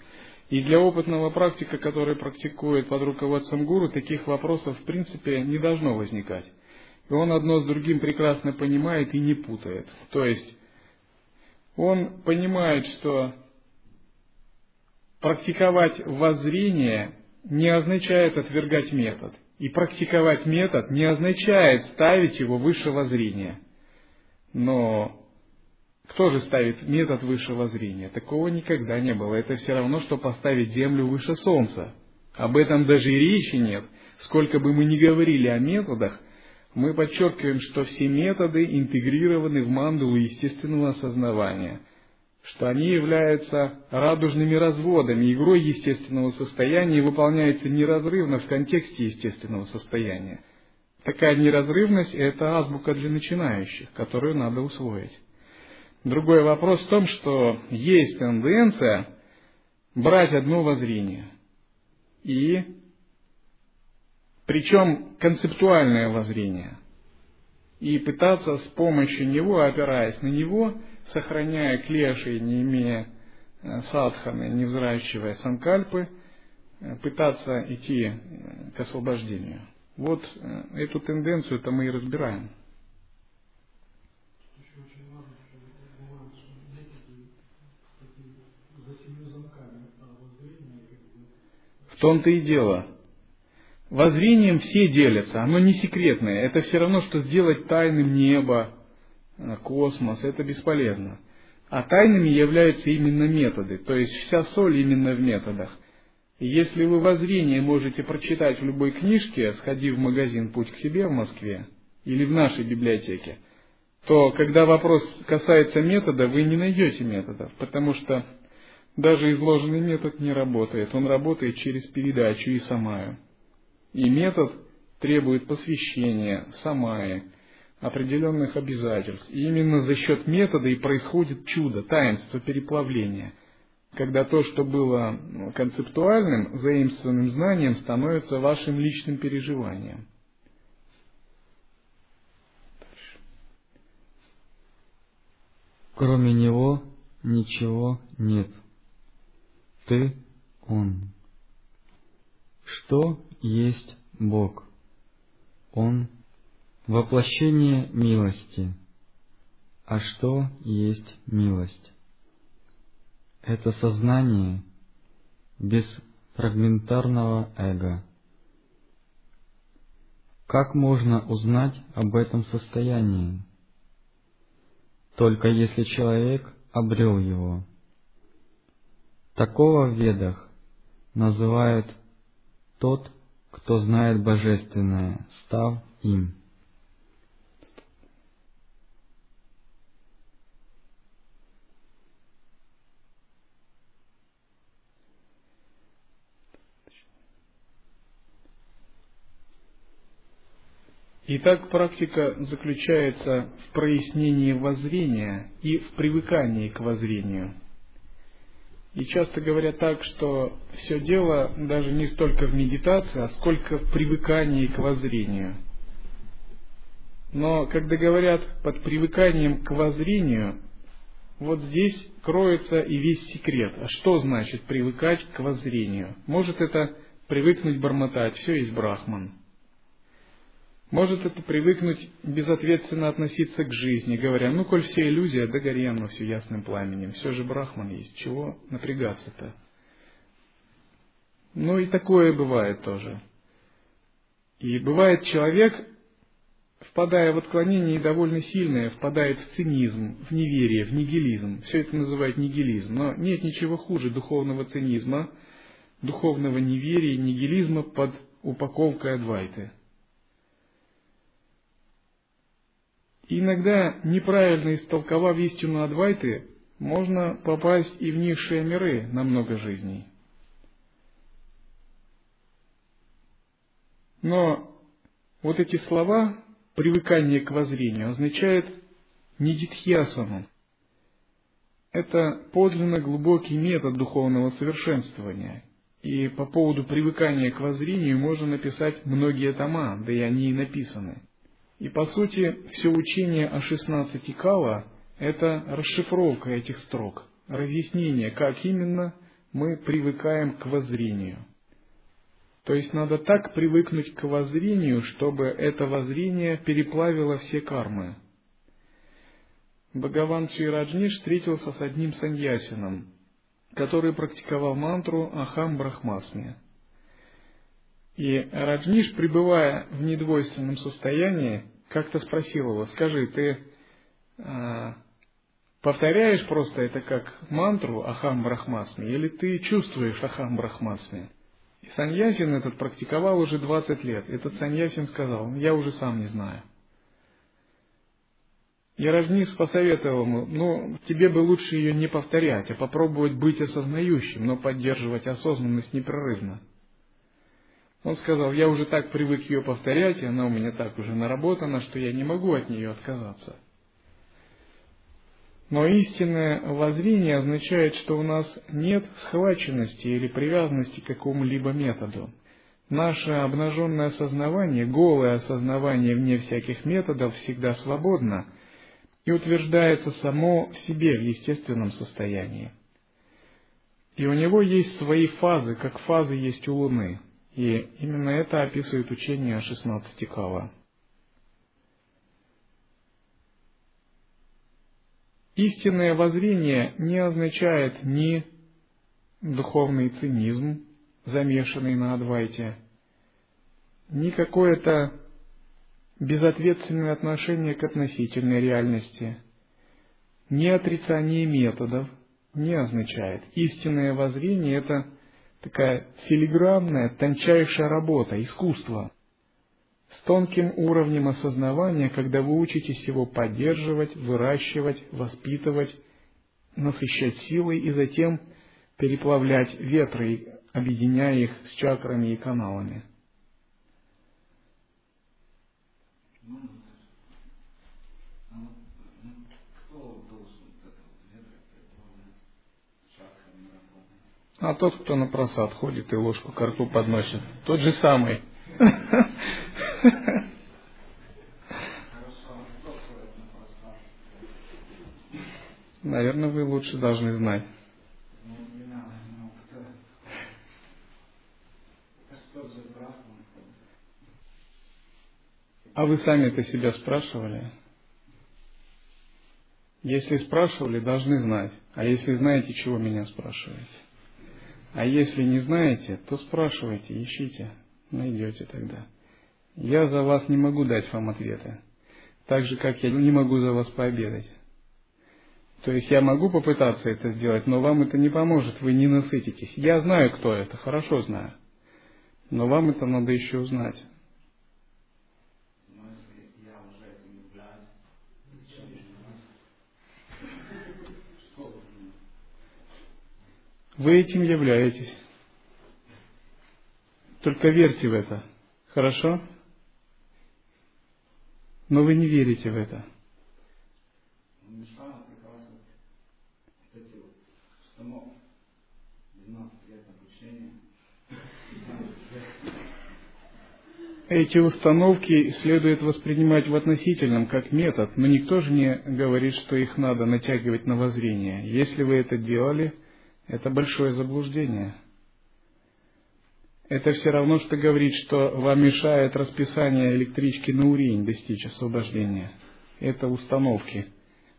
И для опытного практика, который практикует под руководством гуру, таких вопросов в принципе не должно возникать. И он одно с другим прекрасно понимает и не путает. То есть он понимает, что практиковать воззрение не означает отвергать метод. И практиковать метод не означает ставить его выше воззрения. Но Кто же ставит метод высшего зрения? Такого никогда не было. Это все равно, что поставить Землю выше Солнца. Об этом даже и речи нет. Сколько бы мы ни говорили о методах, мы подчеркиваем, что все методы интегрированы в мандулу естественного осознавания, что они являются радужными разводами, игрой естественного состояния и выполняются неразрывно в контексте естественного состояния. Такая неразрывность – это азбука для начинающих, которую надо усвоить. Другой вопрос в том, что есть тенденция брать одно воззрение и причем концептуальное воззрение, и пытаться с помощью него, опираясь на него, сохраняя клеши, не имея э, садханы, не взращивая санкальпы, э, пытаться идти э, к освобождению. Вот эту тенденцию-то мы и разбираем. В том-то и дело. Воззрением все делятся, оно не секретное. Это все равно, что сделать тайным небо, э, космос, это бесполезно. А тайными являются именно методы, то есть вся соль именно в методах. Если вы воззрение можете прочитать в любой книжке, сходив в магазин «Путь к себе» в Москве или в нашей библиотеке, то когда вопрос касается метода, вы не найдете методов, потому что даже изложенный метод не работает, он работает через передачу и самаю. И метод требует посвящения, самая, определенных обязательств. И именно за счет метода и происходит чудо, таинство переплавления, когда то, что было концептуальным, заимствованным знанием, становится вашим личным переживанием. Кроме него ничего нет. Ты – Он. Что есть Бог. Он – воплощение милости. А что есть милость? Это сознание без фрагментарного эго. Как можно узнать об этом состоянии? Только если человек обрел его. Такого в ведах называют тот, кто знает божественное, став им. Итак, практика заключается в прояснении воззрения и в привыкании к воззрению – и часто говорят так, что все дело даже не столько в медитации, а сколько в привыкании к воззрению. Но когда говорят под привыканием к воззрению, вот здесь кроется и весь секрет. А что значит привыкать к воззрению? Может это привыкнуть бормотать, все есть брахман. Может это привыкнуть безответственно относиться к жизни, говоря, ну, коль все иллюзия, да гори оно все ясным пламенем, все же брахман есть, чего напрягаться-то? Ну и такое бывает тоже. И бывает человек, впадая в отклонение довольно сильное, впадает в цинизм, в неверие, в нигилизм. Все это называют нигилизм. Но нет ничего хуже духовного цинизма, духовного неверия, нигилизма под упаковкой адвайты. Иногда, неправильно истолковав истину Адвайты, можно попасть и в низшие миры на много жизней. Но вот эти слова, привыкание к воззрению, означает нидитхьясану. Это подлинно глубокий метод духовного совершенствования. И по поводу привыкания к воззрению можно написать многие тома, да и они и написаны. И по сути, все учение о 16 кала – это расшифровка этих строк, разъяснение, как именно мы привыкаем к воззрению. То есть надо так привыкнуть к воззрению, чтобы это воззрение переплавило все кармы. Бхагаван Шираджниш встретился с одним саньясином, который практиковал мантру Ахам Брахмасми. И Раджниш, пребывая в недвойственном состоянии, как-то спросил его, скажи, ты а, повторяешь просто это как мантру Ахам Брахмасми, или ты чувствуешь Ахам Брахмасми. И Саньясин этот практиковал уже 20 лет. Этот Саньясин сказал, я уже сам не знаю. И Ражнис посоветовал ему, ну, тебе бы лучше ее не повторять, а попробовать быть осознающим, но поддерживать осознанность непрерывно. Он сказал, я уже так привык ее повторять, и она у меня так уже наработана, что я не могу от нее отказаться. Но истинное воззрение означает, что у нас нет схваченности или привязанности к какому-либо методу. Наше обнаженное осознавание, голое осознавание вне всяких методов всегда свободно и утверждается само в себе в естественном состоянии. И у него есть свои фазы, как фазы есть у Луны. И именно это описывает учение о 16 кава. Истинное воззрение не означает ни духовный цинизм, замешанный на Адвайте, ни какое-то безответственное отношение к относительной реальности, ни отрицание методов не означает. Истинное воззрение – это такая филигранная, тончайшая работа, искусство – с тонким уровнем осознавания, когда вы учитесь его поддерживать, выращивать, воспитывать, насыщать силой и затем переплавлять ветры, объединяя их с чакрами и каналами. А тот, кто на просад ходит и ложку к рту подносит, тот же самый. Наверное, вы лучше должны знать. А вы сами это себя спрашивали? Если спрашивали, должны знать. А если знаете, чего меня спрашиваете? А если не знаете, то спрашивайте, ищите, найдете тогда. Я за вас не могу дать вам ответы. Так же, как я не могу за вас пообедать. То есть я могу попытаться это сделать, но вам это не поможет, вы не насытитесь. Я знаю, кто это, хорошо знаю. Но вам это надо еще узнать. Вы этим являетесь. Только верьте в это. Хорошо? Но вы не верите в это. Эти установки следует воспринимать в относительном как метод, но никто же не говорит, что их надо натягивать на воззрение. Если вы это делали, это большое заблуждение. Это все равно, что говорить, что вам мешает расписание электрички на урень достичь освобождения. Это установки.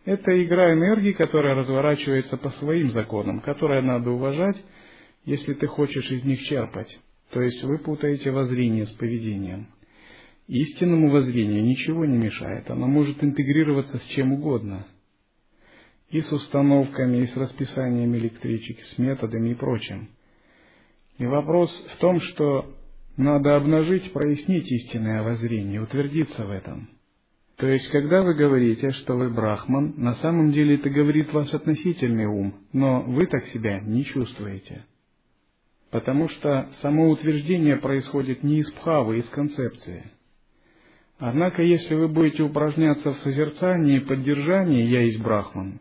Это игра энергии, которая разворачивается по своим законам, которые надо уважать, если ты хочешь из них черпать. То есть вы путаете воззрение с поведением. Истинному воззрению ничего не мешает, оно может интегрироваться с чем угодно. И с установками, и с расписанием электричек, с методами и прочим. И вопрос в том, что надо обнажить, прояснить истинное воззрение, утвердиться в этом. То есть, когда вы говорите, что вы брахман, на самом деле это говорит ваш относительный ум, но вы так себя не чувствуете. Потому что само утверждение происходит не из пхавы, а из концепции. Однако, если вы будете упражняться в созерцании и поддержании «я есть брахман»,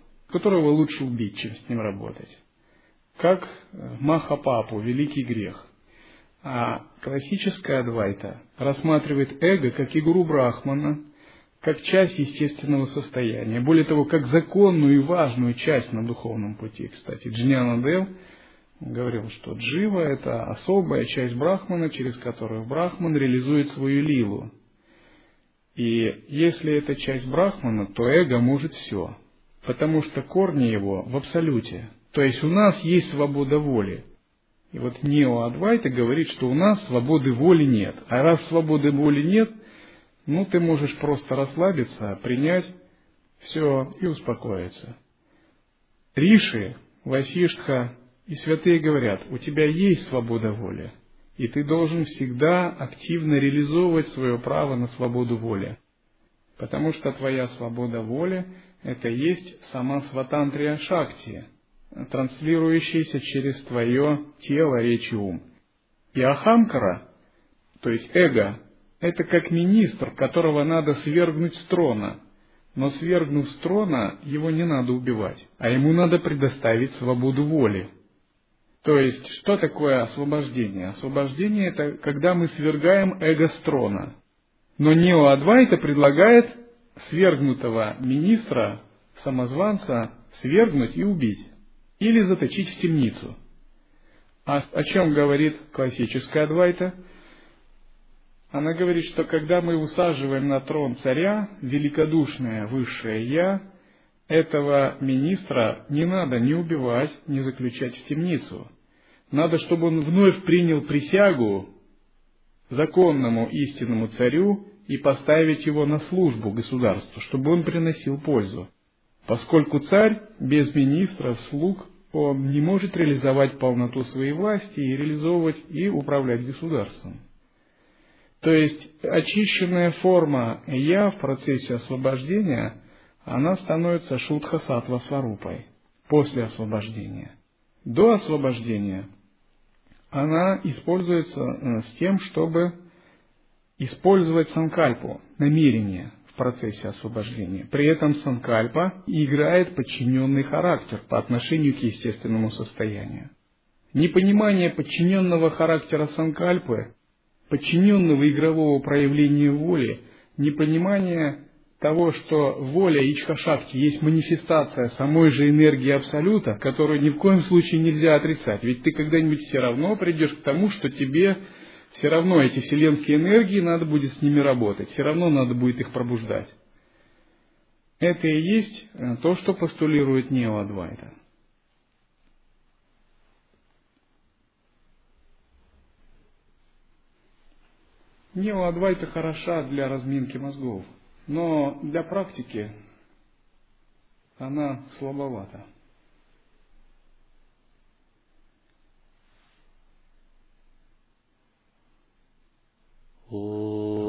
которого лучше убить, чем с ним работать. Как э, Махапапу, великий грех. А классическая Адвайта рассматривает эго как игру Брахмана, как часть естественного состояния. Более того, как законную и важную часть на духовном пути. Кстати, Джняна говорил, что джива – это особая часть брахмана, через которую брахман реализует свою лилу. И если это часть брахмана, то эго может все, потому что корни его в абсолюте. То есть у нас есть свобода воли. И вот Нео Адвайта говорит, что у нас свободы воли нет. А раз свободы воли нет, ну ты можешь просто расслабиться, принять все и успокоиться. Риши, Васиштха и святые говорят, у тебя есть свобода воли, и ты должен всегда активно реализовывать свое право на свободу воли. Потому что твоя свобода воли – это есть сама сватантрия шакти, транслирующаяся через твое тело, речь и ум. И ахамкара, то есть эго, это как министр, которого надо свергнуть с трона. Но свергнув с трона, его не надо убивать, а ему надо предоставить свободу воли – то есть, что такое освобождение? Освобождение – это когда мы свергаем эго с трона. Но Нео Адвайта предлагает свергнутого министра, самозванца, свергнуть и убить. Или заточить в темницу. А о чем говорит классическая Адвайта? Она говорит, что когда мы усаживаем на трон царя, великодушное высшее Я, этого министра не надо ни убивать, ни заключать в темницу. Надо, чтобы он вновь принял присягу законному истинному царю и поставить его на службу государству, чтобы он приносил пользу. Поскольку царь без министров, слуг, он не может реализовать полноту своей власти и реализовывать и управлять государством. То есть очищенная форма «я» в процессе освобождения – она становится шутха сатва сварупой после освобождения. До освобождения она используется э, с тем, чтобы использовать санкальпу, намерение в процессе освобождения. При этом санкальпа играет подчиненный характер по отношению к естественному состоянию. Непонимание подчиненного характера санкальпы, подчиненного игрового проявления воли, непонимание того, что воля Ичха-шакти есть манифестация самой же энергии Абсолюта, которую ни в коем случае нельзя отрицать. Ведь ты когда-нибудь все равно придешь к тому, что тебе все равно эти вселенские энергии, надо будет с ними работать, все равно надо будет их пробуждать. Это и есть э, то, что постулирует Нео Адвайта. Нео Адвайта хороша для разминки мозгов – но для практики она слабовата. Oh.